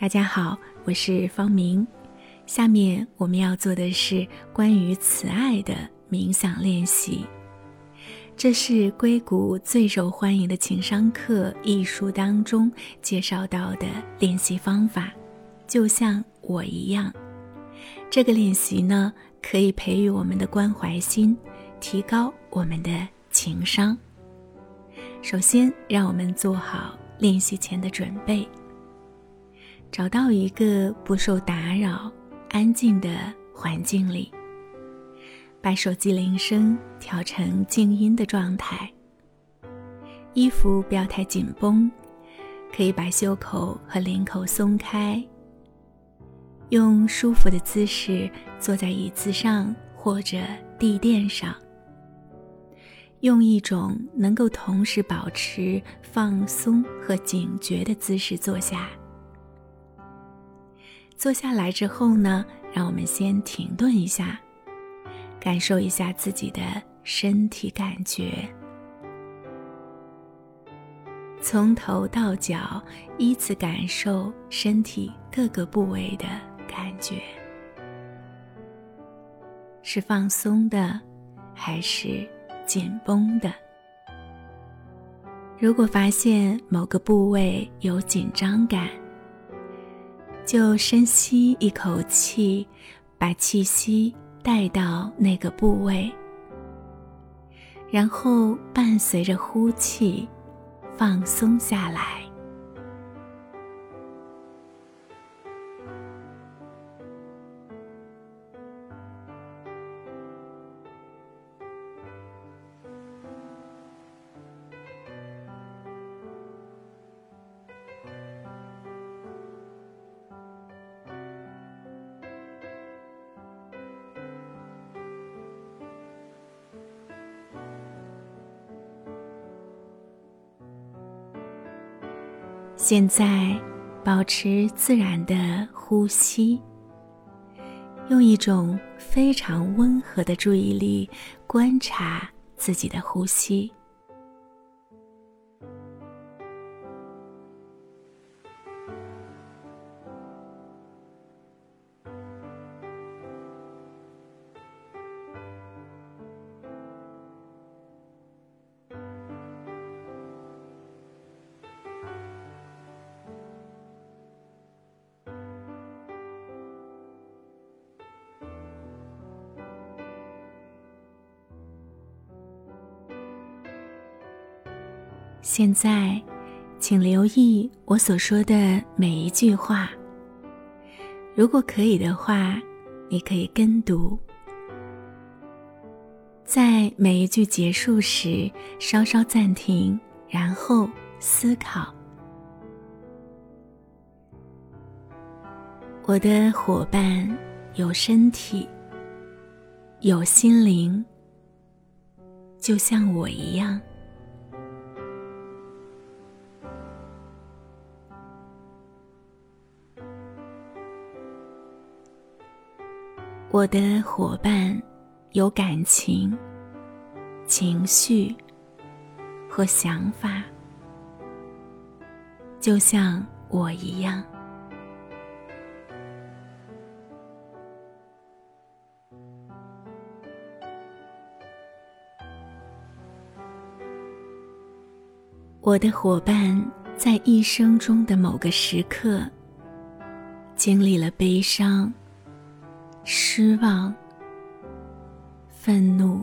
大家好，我是方明。下面我们要做的是关于慈爱的冥想练习。这是硅谷最受欢迎的情商课一书当中介绍到的练习方法，就像我一样。这个练习呢，可以培育我们的关怀心，提高我们的情商。首先，让我们做好练习前的准备。找到一个不受打扰、安静的环境里，把手机铃声调成静音的状态。衣服不要太紧绷，可以把袖口和领口松开。用舒服的姿势坐在椅子上或者地垫上，用一种能够同时保持放松和警觉的姿势坐下。坐下来之后呢，让我们先停顿一下，感受一下自己的身体感觉，从头到脚依次感受身体各个部位的感觉，是放松的还是紧绷的？如果发现某个部位有紧张感，就深吸一口气，把气息带到那个部位，然后伴随着呼气，放松下来。现在，保持自然的呼吸，用一种非常温和的注意力观察自己的呼吸。现在，请留意我所说的每一句话。如果可以的话，你可以跟读。在每一句结束时，稍稍暂停，然后思考。我的伙伴有身体，有心灵，就像我一样。我的伙伴有感情、情绪和想法，就像我一样。我的伙伴在一生中的某个时刻，经历了悲伤。失望、愤怒、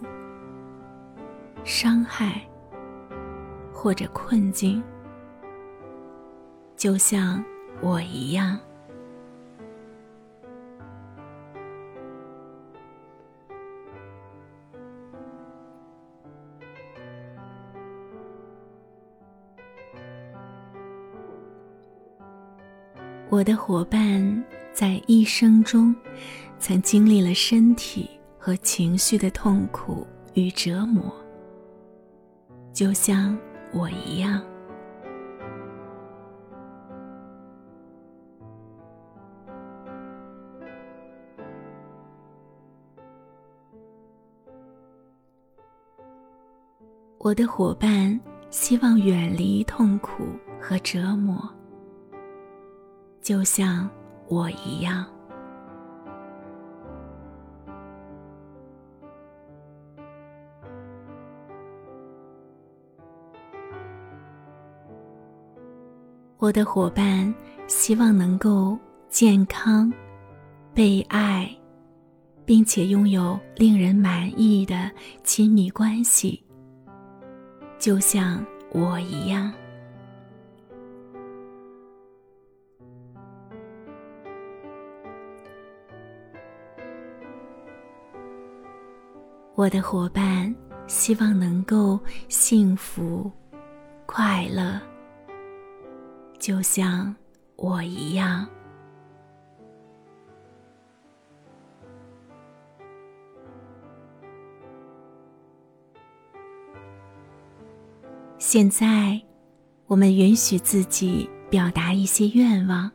伤害或者困境，就像我一样。我的伙伴在一生中。曾经历了身体和情绪的痛苦与折磨，就像我一样。我的伙伴希望远离痛苦和折磨，就像我一样。我的伙伴希望能够健康、被爱，并且拥有令人满意的亲密关系，就像我一样。我的伙伴希望能够幸福、快乐。就像我一样。现在，我们允许自己表达一些愿望。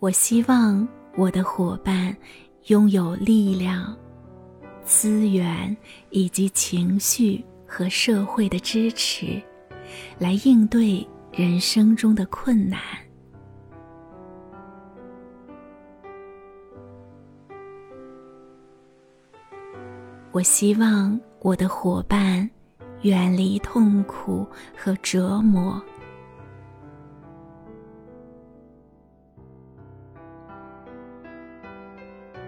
我希望我的伙伴拥有力量、资源以及情绪和社会的支持。来应对人生中的困难。我希望我的伙伴远离痛苦和折磨。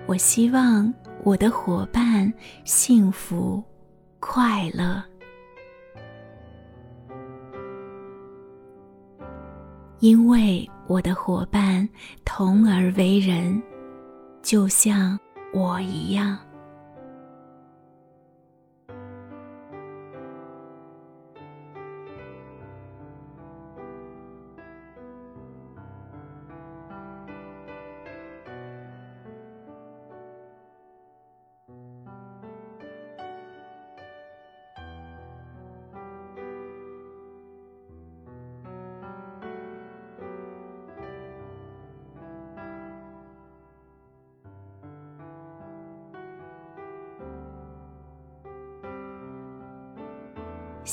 我希望我的伙伴幸福快乐。因为我的伙伴同而为人，就像我一样。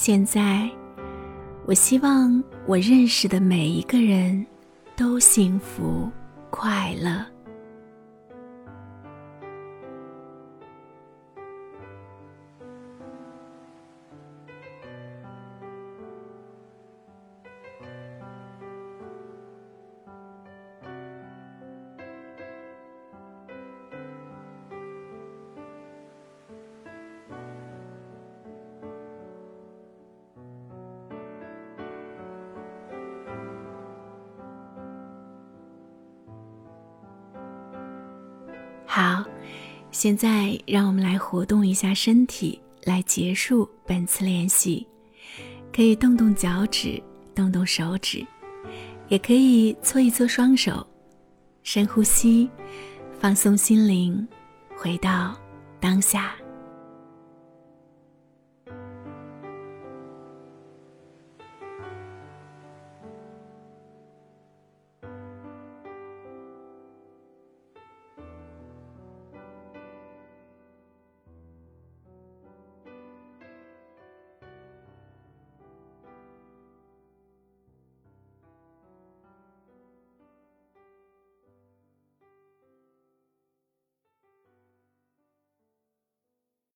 现在，我希望我认识的每一个人都幸福快乐。好，现在让我们来活动一下身体，来结束本次练习。可以动动脚趾，动动手指，也可以搓一搓双手，深呼吸，放松心灵，回到当下。